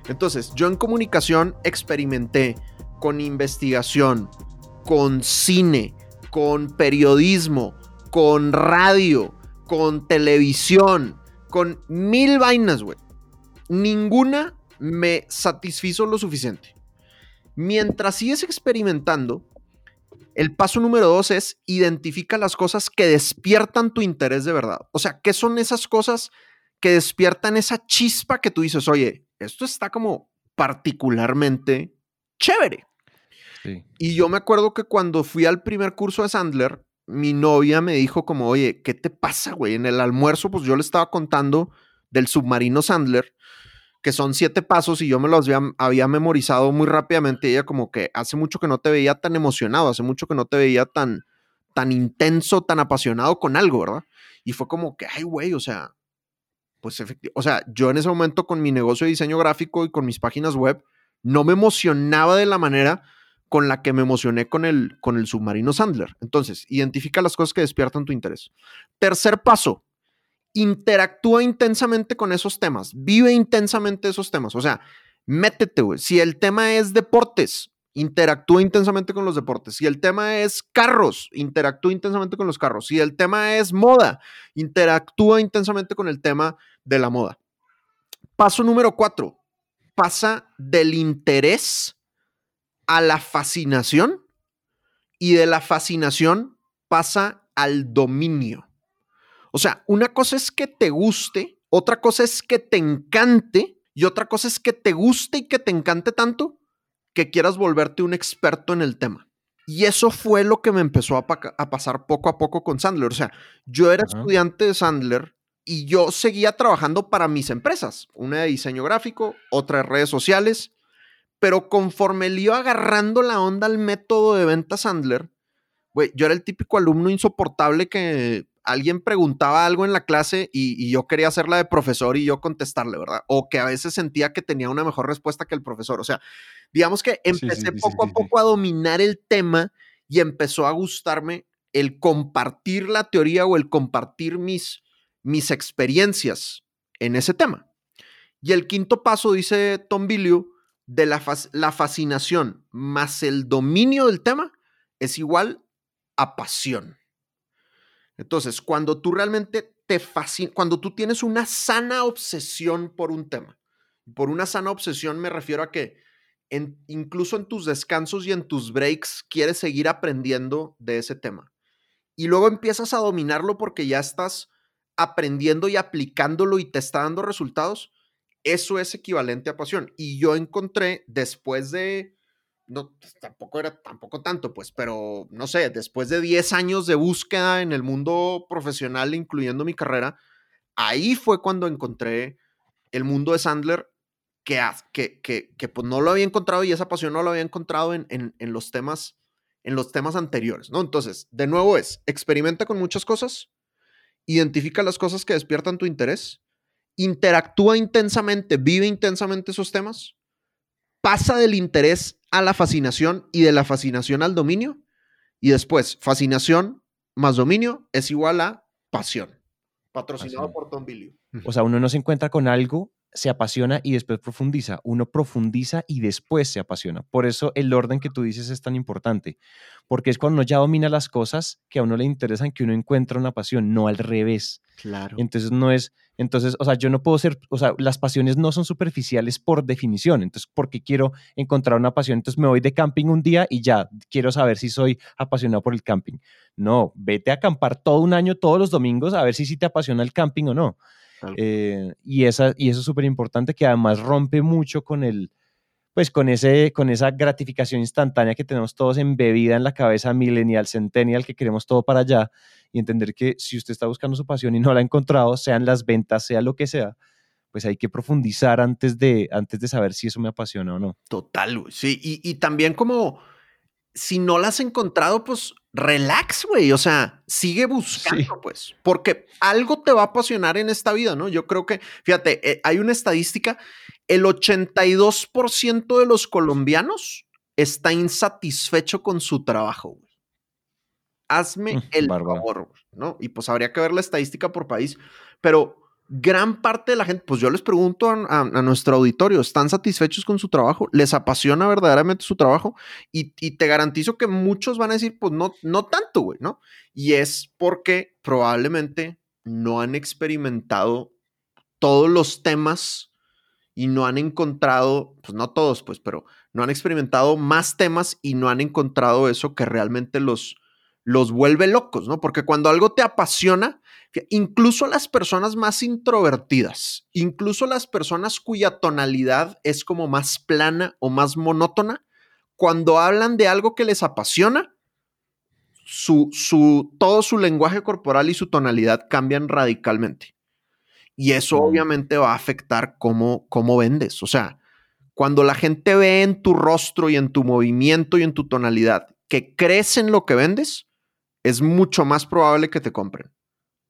Entonces, yo en comunicación experimenté con investigación, con cine, con periodismo, con radio, con televisión, con mil vainas, güey. Ninguna me satisfizo lo suficiente. Mientras sigues experimentando, el paso número dos es identifica las cosas que despiertan tu interés de verdad. O sea, ¿qué son esas cosas que despiertan esa chispa que tú dices, oye, esto está como particularmente chévere? Sí. Y yo me acuerdo que cuando fui al primer curso de Sandler, mi novia me dijo como, oye, ¿qué te pasa, güey? En el almuerzo, pues yo le estaba contando del submarino Sandler, que son siete pasos y yo me los había, memorizado muy rápidamente. Ella como que hace mucho que no te veía tan emocionado, hace mucho que no te veía tan, tan intenso, tan apasionado con algo, ¿verdad? Y fue como que, ay, güey, o sea, pues efectivamente, o sea, yo en ese momento con mi negocio de diseño gráfico y con mis páginas web, no me emocionaba de la manera con la que me emocioné con el, con el submarino Sandler. Entonces, identifica las cosas que despiertan tu interés. Tercer paso, interactúa intensamente con esos temas, vive intensamente esos temas. O sea, métete, güey. Si el tema es deportes, interactúa intensamente con los deportes. Si el tema es carros, interactúa intensamente con los carros. Si el tema es moda, interactúa intensamente con el tema de la moda. Paso número cuatro, pasa del interés a la fascinación y de la fascinación pasa al dominio. O sea, una cosa es que te guste, otra cosa es que te encante y otra cosa es que te guste y que te encante tanto que quieras volverte un experto en el tema. Y eso fue lo que me empezó a, pa- a pasar poco a poco con Sandler. O sea, yo era estudiante de Sandler y yo seguía trabajando para mis empresas, una de diseño gráfico, otra de redes sociales, pero conforme le iba agarrando la onda al método de venta Sandler, güey, yo era el típico alumno insoportable que alguien preguntaba algo en la clase y, y yo quería hacerla de profesor y yo contestarle, ¿verdad? O que a veces sentía que tenía una mejor respuesta que el profesor. O sea, digamos que empecé sí, poco sí, a poco a dominar el tema y empezó a gustarme el compartir la teoría o el compartir mis, mis experiencias en ese tema. Y el quinto paso, dice Tom Billieu, de la, fas- la fascinación más el dominio del tema es igual a pasión. Entonces, cuando tú realmente te fascina, cuando tú tienes una sana obsesión por un tema, por una sana obsesión me refiero a que incluso en tus descansos y en tus breaks quieres seguir aprendiendo de ese tema. Y luego empiezas a dominarlo porque ya estás aprendiendo y aplicándolo y te está dando resultados. eso es equivalente a pasión. Y yo encontré después de, no, pues, tampoco era tampoco tanto, pues, pero no sé, después de 10 años de búsqueda en el mundo profesional, incluyendo mi carrera, ahí fue cuando encontré el mundo de Sandler que, que, que, que pues no lo había encontrado y esa pasión no lo había encontrado en, en, en, los temas en los temas anteriores, ¿no? Entonces, de nuevo es, experimenta con muchas cosas, identifica las cosas que despiertan tu interés, interactúa intensamente, vive intensamente esos temas, pasa del interés a la fascinación y de la fascinación al dominio, y después, fascinación más dominio es igual a pasión. Patrocinado por Tom Billy. O sea, uno no se encuentra con algo se apasiona y después profundiza. Uno profundiza y después se apasiona. Por eso el orden que tú dices es tan importante, porque es cuando uno ya domina las cosas que a uno le interesan que uno encuentra una pasión, no al revés. Claro. Entonces no es, entonces, o sea, yo no puedo ser, o sea, las pasiones no son superficiales por definición. Entonces, porque quiero encontrar una pasión? Entonces me voy de camping un día y ya quiero saber si soy apasionado por el camping. No, vete a acampar todo un año, todos los domingos, a ver si sí te apasiona el camping o no. Eh, y, esa, y eso es súper importante que además rompe mucho con el, pues con, ese, con esa gratificación instantánea que tenemos todos embebida en la cabeza millennial, centennial, que queremos todo para allá y entender que si usted está buscando su pasión y no la ha encontrado, sean las ventas, sea lo que sea, pues hay que profundizar antes de, antes de saber si eso me apasiona o no. Total, sí, y, y también como si no la has encontrado, pues relax, güey. O sea, sigue buscando, pues, porque algo te va a apasionar en esta vida, ¿no? Yo creo que, fíjate, eh, hay una estadística, el 82% de los colombianos está insatisfecho con su trabajo, güey. Hazme mm, el favor, ¿no? Y pues habría que ver la estadística por país, pero gran parte de la gente, pues yo les pregunto a, nuestro auditorio, ¿están satisfechos con su trabajo? ¿Les apasiona verdaderamente su trabajo? Y, te garantizo que muchos van a decir, pues no, no tanto, güey, ¿no? Y es porque probablemente no han experimentado todos los temas y no han encontrado, pues no todos, pues, pero no han experimentado más temas y no han encontrado eso que realmente los, los vuelve locos, ¿no? Porque cuando algo te apasiona, incluso las personas más introvertidas, incluso las personas cuya tonalidad es como más plana o más monótona, cuando hablan de algo que les apasiona, su, su, todo su lenguaje corporal y su tonalidad cambian radicalmente. Y eso mm. obviamente va a afectar cómo, cómo vendes. O sea, cuando la gente ve en tu rostro y en tu movimiento y en tu tonalidad que crees en lo que vendes, es mucho más probable que te compren.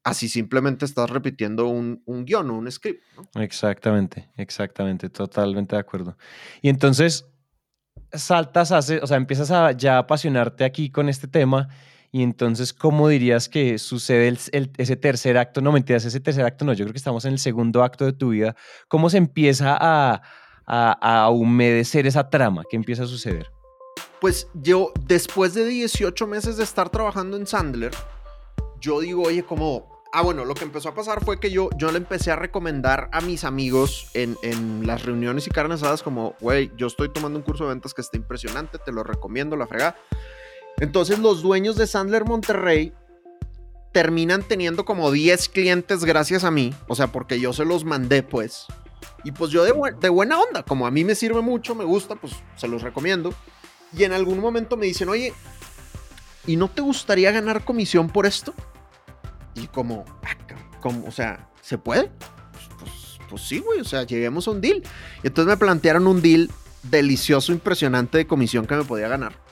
Así simplemente estás repitiendo un, un guion o un script. Exactamente, exactamente, totalmente de acuerdo. Y entonces saltas, hace, o sea, empiezas a ya apasionarte aquí con este tema. Y entonces, ¿cómo dirías que sucede el, ese tercer acto? No mentiras, ese tercer acto no, yo creo que estamos en el segundo acto de tu vida. ¿Cómo se empieza a, a, a humedecer esa trama? ¿Qué empieza a suceder? pues yo, después de 18 meses de estar trabajando en Sandler, yo digo, oye, como, ah, bueno, lo que empezó a pasar fue que yo, yo le empecé a recomendar a mis amigos en, en las reuniones y carnes asadas como, güey, yo estoy tomando un curso de ventas que está impresionante, te lo recomiendo, la frega. Entonces los dueños de Sandler Monterrey terminan teniendo como 10 clientes gracias a mí, o sea, porque yo se los mandé, pues. Y pues yo de buena onda, como a mí me sirve mucho, me gusta, pues se los recomiendo. Y en algún momento me dicen, oye, ¿y no te gustaría ganar comisión por esto? Y como, ah, como o sea, ¿se puede? Pues, pues, pues, sí, güey, o sea, lleguemos a un deal. Y entonces me plantearon un deal delicioso, impresionante de comisión que me podía ganar.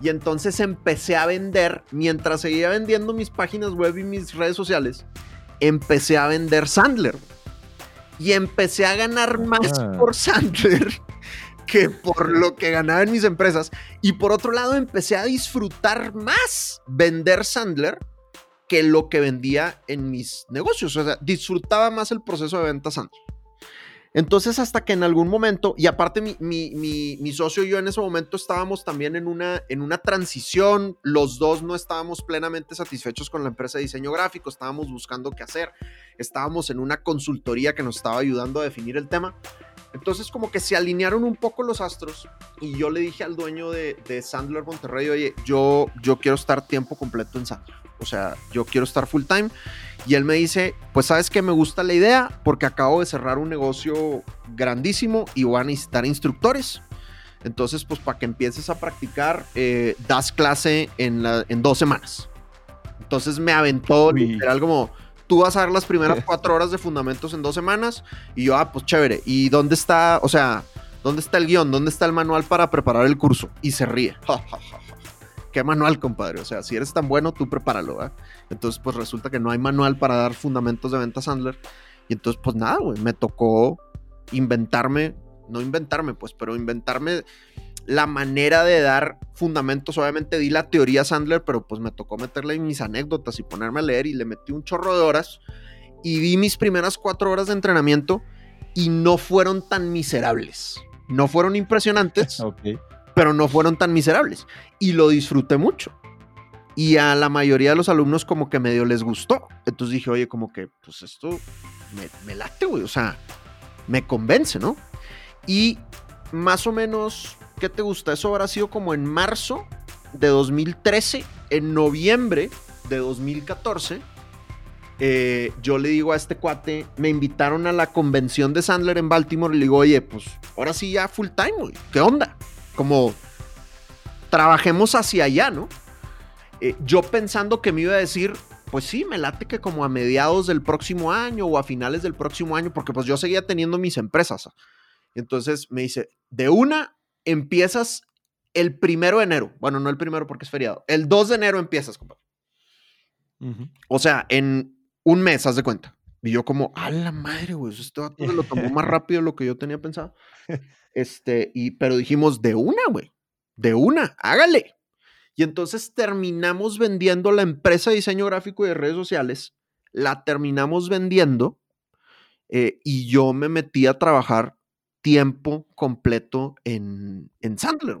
Y entonces empecé a vender, mientras seguía vendiendo mis páginas web y mis redes sociales, empecé a vender Sandler. Y empecé a ganar más ah. por Sandler *laughs* que por lo que ganaba en mis empresas. Y por otro lado, empecé a disfrutar más vender Sandler que lo que vendía en mis negocios. O sea, disfrutaba más el proceso de venta Sandler. Entonces, hasta que en algún momento, y aparte mi, mi, socio y yo en ese momento estábamos también en una, en una transición, los dos no estábamos plenamente satisfechos con la empresa de diseño gráfico, estábamos buscando qué hacer, estábamos en una consultoría que nos estaba ayudando a definir el tema. Entonces como que se alinearon un poco los astros y yo le dije al dueño de, de Sandler Monterrey, oye, yo, yo quiero estar tiempo completo en Sandler. O sea, yo quiero estar full time. Y él me dice, pues sabes que me gusta la idea porque acabo de cerrar un negocio grandísimo y voy a necesitar instructores. Entonces, pues para que empieces a practicar, eh, das clase en, la, en dos semanas. Entonces me aventó Uy. literal como, tú vas a dar las primeras cuatro horas de fundamentos en dos semanas. Y yo, ah, pues chévere. ¿Y dónde está, o sea, dónde está el guion? ¿Dónde está el manual para preparar el curso? Y se ríe. Ja, ja, ja, ja. ¿Qué manual, compadre? O sea, si eres tan bueno, tú prepáralo, ¿verdad? Entonces, pues resulta que no hay manual para dar fundamentos de venta Sandler. Y entonces, pues nada, güey, me tocó inventarme, no inventarme, pues, pero inventarme la manera de dar fundamentos. Obviamente di la teoría Sandler, pero pues me tocó meterle mis anécdotas y ponerme a leer y le metí un chorro de horas. Y vi mis primeras cuatro horas de entrenamiento y no fueron tan miserables. No fueron impresionantes, *laughs* pero no fueron tan miserables. Y lo disfruté mucho. Y a la mayoría de los alumnos como que medio les gustó. Entonces dije, oye, como que, pues esto me, me late, güey. O sea, me convence, ¿no? Y más o menos, ¿qué te gusta? Eso habrá sido como en marzo de 2013, en noviembre de 2014. eh, yo le digo a este cuate, me invitaron a la convención de Sandler en Baltimore y le digo, oye, pues ahora sí ya full time, güey. ¿Qué onda? Como trabajemos hacia allá, ¿no? Eh, yo pensando que me iba a decir, pues sí, me late que como a mediados del próximo año o a finales del próximo año, porque pues yo seguía teniendo mis empresas. Entonces me dice, de una empiezas el primero de enero. Bueno, no el primero porque es feriado. El 2 de enero empiezas, compadre. O sea, en un mes, haz de cuenta. Y yo como, a la madre, güey, se lo tomó más *laughs* rápido de lo que yo tenía pensado. Este, y, pero dijimos, de una, güey, de una, hágale. Y entonces terminamos vendiendo la empresa de diseño gráfico y de redes sociales, la terminamos vendiendo eh, y yo me metí a trabajar tiempo completo en, en Sandler.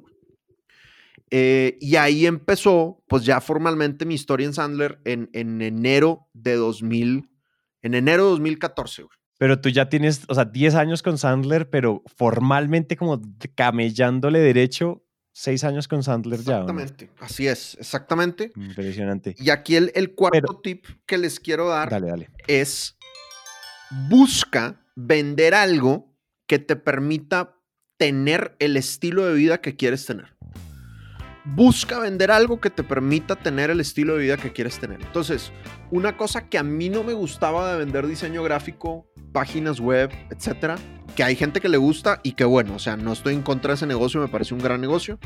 Eh, y ahí empezó, pues ya formalmente mi historia en Sandler en, en enero de 2000, en enero de 2014. güey. Pero tú ya tienes, o sea, 10 años con Sandler, pero formalmente como camellándole derecho, 6 años con Sandler ya. Exactamente, así es, exactamente. Impresionante. Y aquí el, el cuarto Pero- tip que les quiero dar Dale, dale. es busca vender algo que te permita tener el estilo de vida que quieres tener. Busca vender algo que te permita tener el estilo de vida que quieres tener. Entonces, una cosa que a mí no me gustaba de vender diseño gráfico, páginas web, etcétera, que hay gente que le gusta y que bueno, o sea, no estoy en contra de ese negocio, me parece un gran negocio,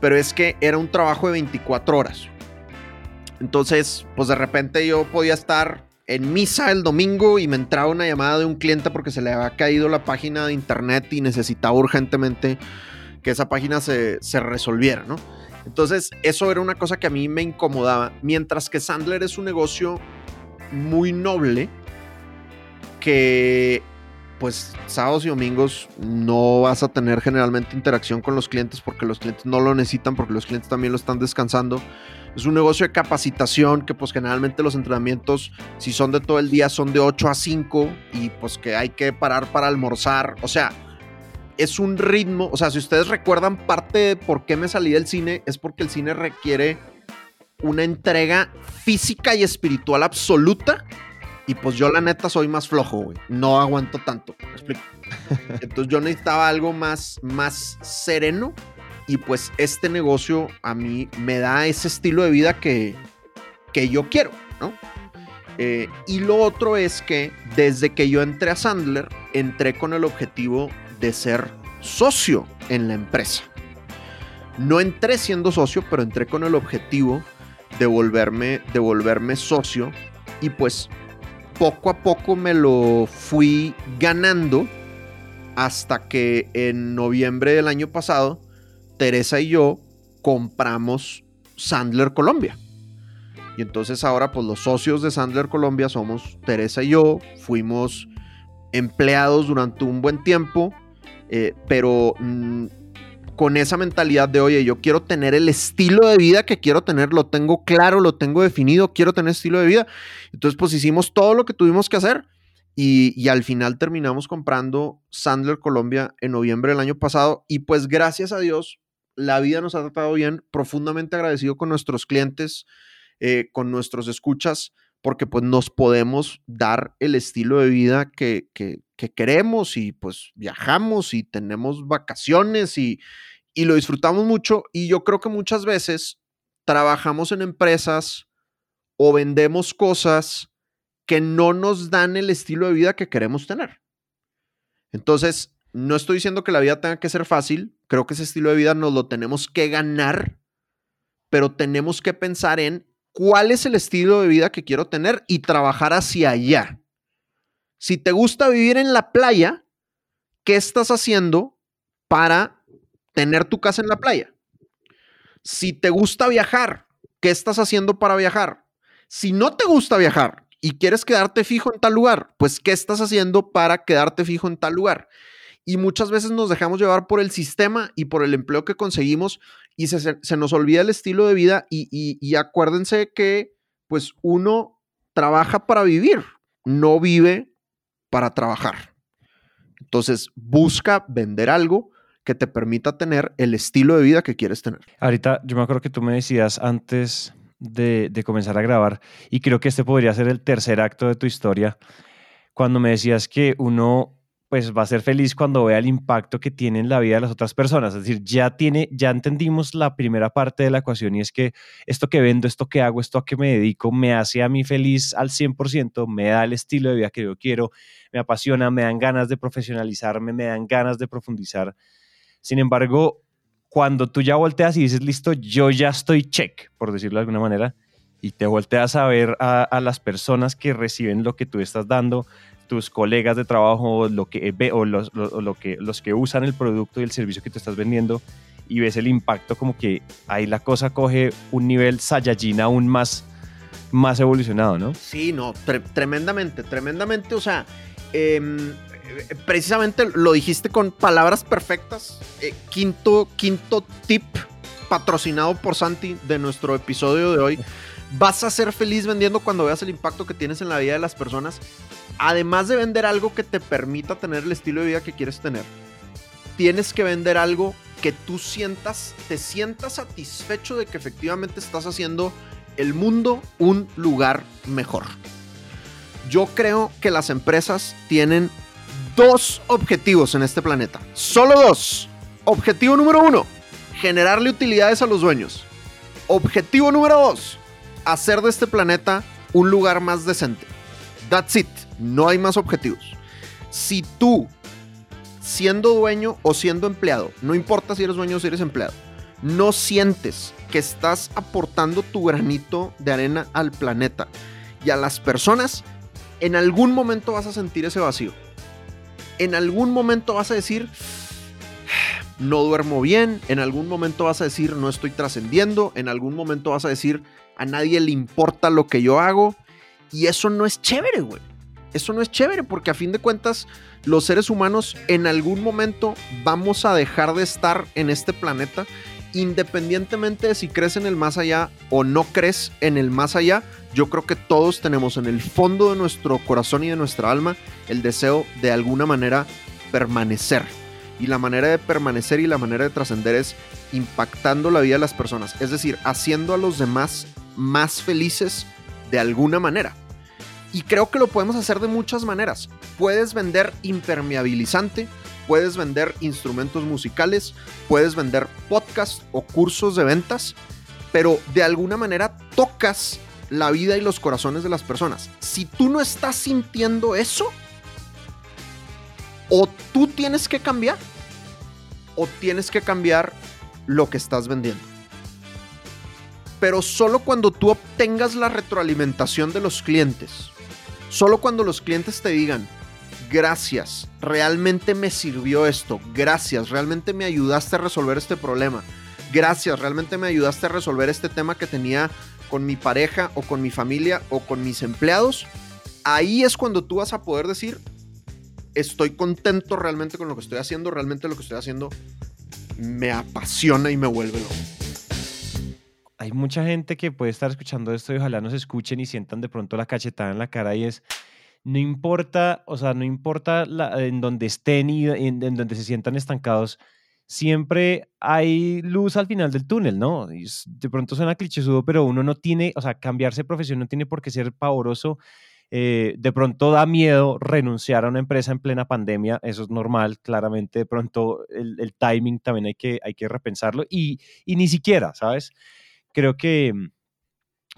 pero es que era un trabajo de 24 horas. Entonces, pues de repente yo podía estar en misa el domingo y me entraba una llamada de un cliente porque se le había caído la página de internet y necesitaba urgentemente que esa página se, se resolviera, ¿no? Entonces, eso era una cosa que a mí me incomodaba. Mientras que Sandler es un negocio muy noble que pues sábados y domingos no vas a tener generalmente interacción con los clientes porque los clientes no lo necesitan, porque los clientes también lo están descansando. Es un negocio de capacitación que pues generalmente los entrenamientos, si son de todo el día, son de 8 a 5 y pues que hay que parar para almorzar. O sea, es un ritmo, o sea, si ustedes recuerdan parte de por qué me salí del cine, es porque el cine requiere una entrega física y espiritual absoluta. Y pues yo la neta soy más flojo, güey. No aguanto tanto. ¿me explico? *laughs* Entonces yo necesitaba algo más, más sereno. Y pues este negocio a mí me da ese estilo de vida que, que yo quiero, ¿no? Eh, y lo otro es que desde que yo entré a Sandler, entré con el objetivo de ser socio en la empresa. No entré siendo socio, pero entré con el objetivo de volverme, de volverme socio. Y pues poco a poco me lo fui ganando hasta que en noviembre del año pasado, Teresa y yo compramos Sandler Colombia. Y entonces ahora pues los socios de Sandler Colombia somos Teresa y yo, fuimos empleados durante un buen tiempo, eh, pero mm, con esa mentalidad de, oye, yo quiero tener el estilo de vida que quiero tener, lo tengo claro, lo tengo definido, quiero tener estilo de vida. Entonces, pues hicimos todo lo que tuvimos que hacer Y, y, al final terminamos comprando Sandler Colombia en noviembre del año pasado. Y pues gracias a Dios, la vida nos ha tratado bien. Profundamente agradecido con nuestros clientes, eh, con nuestros escuchas, porque pues nos podemos dar el estilo de vida que, que, que queremos y pues viajamos y tenemos vacaciones y, y lo disfrutamos mucho. Y yo creo que muchas veces trabajamos en empresas o vendemos cosas que no nos dan el estilo de vida que queremos tener. Entonces, no estoy diciendo que la vida tenga que ser fácil, creo que ese estilo de vida nos lo tenemos que ganar, pero tenemos que pensar en cuál es el estilo de vida que quiero tener y trabajar hacia allá. Si te gusta vivir en la playa, ¿qué estás haciendo para tener tu casa en la playa? Si te gusta viajar, ¿qué estás haciendo para viajar? Si no te gusta viajar y quieres quedarte fijo en tal lugar, pues ¿qué estás haciendo para quedarte fijo en tal lugar? Y muchas veces nos dejamos llevar por el sistema y por el empleo que conseguimos y se, se nos olvida el estilo de vida y, y, acuérdense que pues uno trabaja para vivir, no vive para trabajar. Entonces busca vender algo que te permita tener el estilo de vida que quieres tener. Ahorita yo me acuerdo que tú me decías antes de, de, comenzar a grabar y creo que este podría ser el tercer acto de tu historia, cuando me decías que uno pues va a ser feliz cuando vea el impacto que tiene en la vida de las otras personas. Es decir, ya tiene, ya entendimos la primera parte de la ecuación y es que esto que vendo, esto que hago, esto a que me dedico, me hace a mí feliz al 100%, me da el estilo de vida que yo quiero, me apasiona, me dan ganas de profesionalizarme, me dan ganas de profundizar. Sin embargo, cuando tú ya volteas y dices, listo, yo ya estoy check, por decirlo de alguna manera, y te volteas a ver a, a las personas que reciben lo que tú estás dando, tus colegas de trabajo lo que, o los, lo, lo, que, los que usan el producto y el servicio que tú estás vendiendo y ves el impacto como que ahí la cosa coge un nivel Saiyajin aún más, más evolucionado, ¿no? Sí, no, tre tremendamente, tremendamente, o sea, eh, precisamente lo dijiste con palabras perfectas. Eh, quinto, quinto tip patrocinado por Santi de nuestro episodio de hoy. *laughs* Vas a ser feliz vendiendo cuando veas el impacto que tienes en la vida de las personas. Además de vender algo que te permita tener el estilo de vida que quieres tener, tienes que vender algo que tú sientas, te sientas satisfecho de que efectivamente estás haciendo el mundo un lugar mejor. Yo creo que las empresas tienen dos objetivos en este planeta. Solo dos. Objetivo número uno, generarle utilidades a los dueños. Objetivo número dos, hacer de este planeta un lugar más decente. That's it. No hay más objetivos. Si tú, siendo dueño o siendo empleado, no importa si eres dueño o si eres empleado, no sientes que estás aportando tu granito de arena al planeta y a las personas, en algún momento vas a sentir ese vacío. En algún momento vas a decir, no duermo bien, en algún momento vas a decir, no estoy trascendiendo, en algún momento vas a decir, a nadie le importa lo que yo hago. Y eso no es chévere, güey. Eso no es chévere porque a fin de cuentas los seres humanos en algún momento vamos a dejar de estar en este planeta independientemente de si crees en el más allá o no crees en el más allá, yo creo que todos tenemos en el fondo de nuestro corazón y de nuestra alma el deseo de alguna manera permanecer. Y la manera de permanecer y la manera de trascender es impactando la vida de las personas, es decir, haciendo a los demás más felices de alguna manera. Y creo que lo podemos hacer de muchas maneras. Puedes vender impermeabilizante, puedes vender instrumentos musicales, puedes vender podcast o cursos de ventas, pero de alguna manera tocas la vida y los corazones de las personas. Si tú no estás sintiendo eso, o tú tienes que cambiar, o tienes que cambiar lo que estás vendiendo. Pero solo cuando tú obtengas la retroalimentación de los clientes, solo cuando los clientes te digan, gracias, realmente me sirvió esto, gracias, realmente me ayudaste a resolver este problema, gracias, realmente me ayudaste a resolver este tema que tenía con mi pareja o con mi familia o con mis empleados, ahí es cuando tú vas a poder decir, estoy contento realmente con lo que estoy haciendo, realmente lo que estoy haciendo me apasiona y me vuelve loco. Hay mucha gente que puede estar escuchando esto y ojalá nos escuchen y sientan de pronto la cachetada en la cara y es, no importa, o sea, no importa en donde estén y en, en donde se sientan estancados, siempre hay luz al final del túnel, ¿no? De pronto suena clichésudo, pero uno no tiene, o sea, cambiarse de profesión no tiene por qué ser pavoroso. Eh, de pronto da miedo renunciar a una empresa en plena pandemia, eso es normal, claramente de pronto el, timing también hay que, hay que repensarlo y ni siquiera, ¿sabes? Creo que,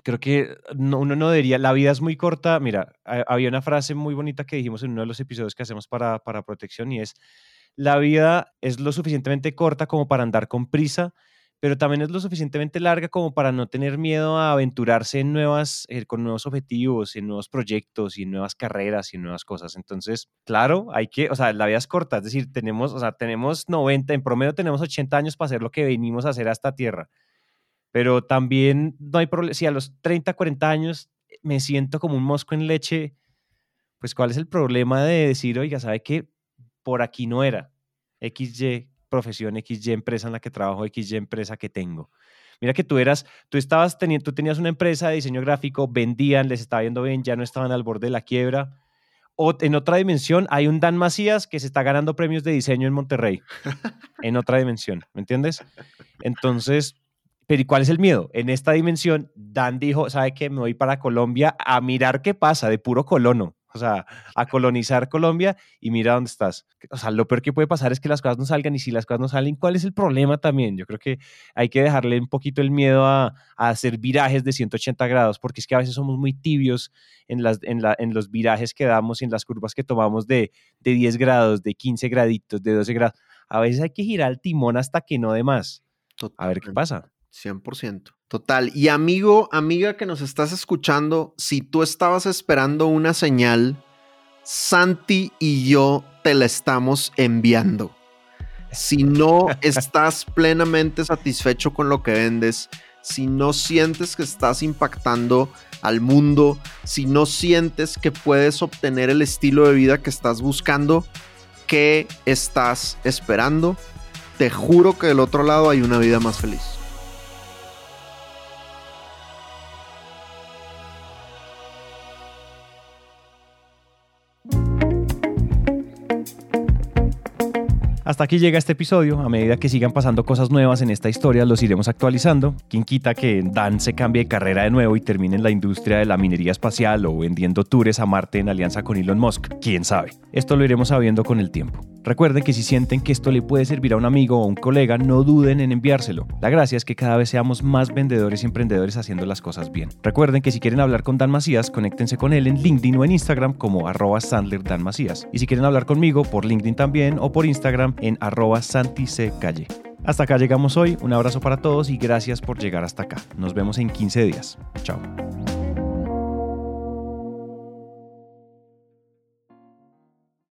creo que no- uno no debería, la vida es muy corta, mira, ha- había una frase muy bonita que dijimos en uno de los episodios que hacemos para, para protección y es, la vida es lo suficientemente corta como para andar con prisa, pero también es lo suficientemente larga como para no tener miedo a aventurarse en nuevas, eh, con nuevos objetivos, en nuevos proyectos y en nuevas carreras y en nuevas cosas. Entonces, claro, hay que, o sea, la vida es corta, es decir, tenemos, o sea, tenemos 90, en promedio tenemos 80 años para hacer lo que venimos a hacer a esta tierra. Pero también no hay problema, si a los 30, 40 años me siento como un mosco en leche, pues ¿cuál es el problema de decir, oiga, ¿sabe qué? Por aquí no era. XY profesión, XY empresa en la que trabajo, XY empresa que tengo. Mira que tú eras, tú estabas teniendo, tú tenías una empresa de diseño gráfico, vendían, les estaba yendo bien, ya no estaban al borde de la quiebra. O en otra dimensión hay un Dan Macías que se está ganando premios de diseño en Monterrey. en otra dimensión, ¿me entiendes? Entonces, pero ¿y cuál es el miedo? En esta dimensión, Dan dijo, ¿sabe qué? Me voy para Colombia a mirar qué pasa, de puro colono. O sea, a colonizar Colombia y mira dónde estás. O sea, lo peor que puede pasar es que las cosas no salgan y si las cosas no salen, ¿cuál es el problema también? Yo creo que hay que dejarle un poquito el miedo a, a hacer virajes de 180 grados, porque es que a veces somos muy tibios en, las, en, la, en los virajes que damos y en las curvas que tomamos de, de 10 grados, de 15 graditos, de 12 grados. A veces hay que girar el timón hasta que no de más. A ver qué pasa. 100%. Total. Y amigo, amiga que nos estás escuchando, si tú estabas esperando una señal, Santi y yo te la estamos enviando. Si no *laughs* estás plenamente satisfecho con lo que vendes, si no sientes que estás impactando al mundo, si no sientes que puedes obtener el estilo de vida que estás buscando, ¿qué estás esperando? Te juro que del otro lado hay una vida más feliz. Hasta aquí llega este episodio. A medida que sigan pasando cosas nuevas en esta historia, los iremos actualizando. ¿Quién quita que Dan se cambie de carrera de nuevo y termine en la industria de la minería espacial o vendiendo tours a Marte en alianza con Elon Musk? ¿Quién sabe? Esto lo iremos sabiendo con el tiempo. Recuerden que si sienten que esto le puede servir a un amigo o un colega, no duden en enviárselo. La gracia es que cada vez seamos más vendedores y emprendedores haciendo las cosas bien. Recuerden que si quieren hablar con Dan Macías, conéctense con él en LinkedIn o en Instagram como arroba Sandler Dan. Y si quieren hablar conmigo, por LinkedIn también o por Instagram en arroba Santi C. Calle. Hasta acá llegamos hoy, un abrazo para todos y gracias por llegar hasta acá. Nos vemos en 15 días. Chao.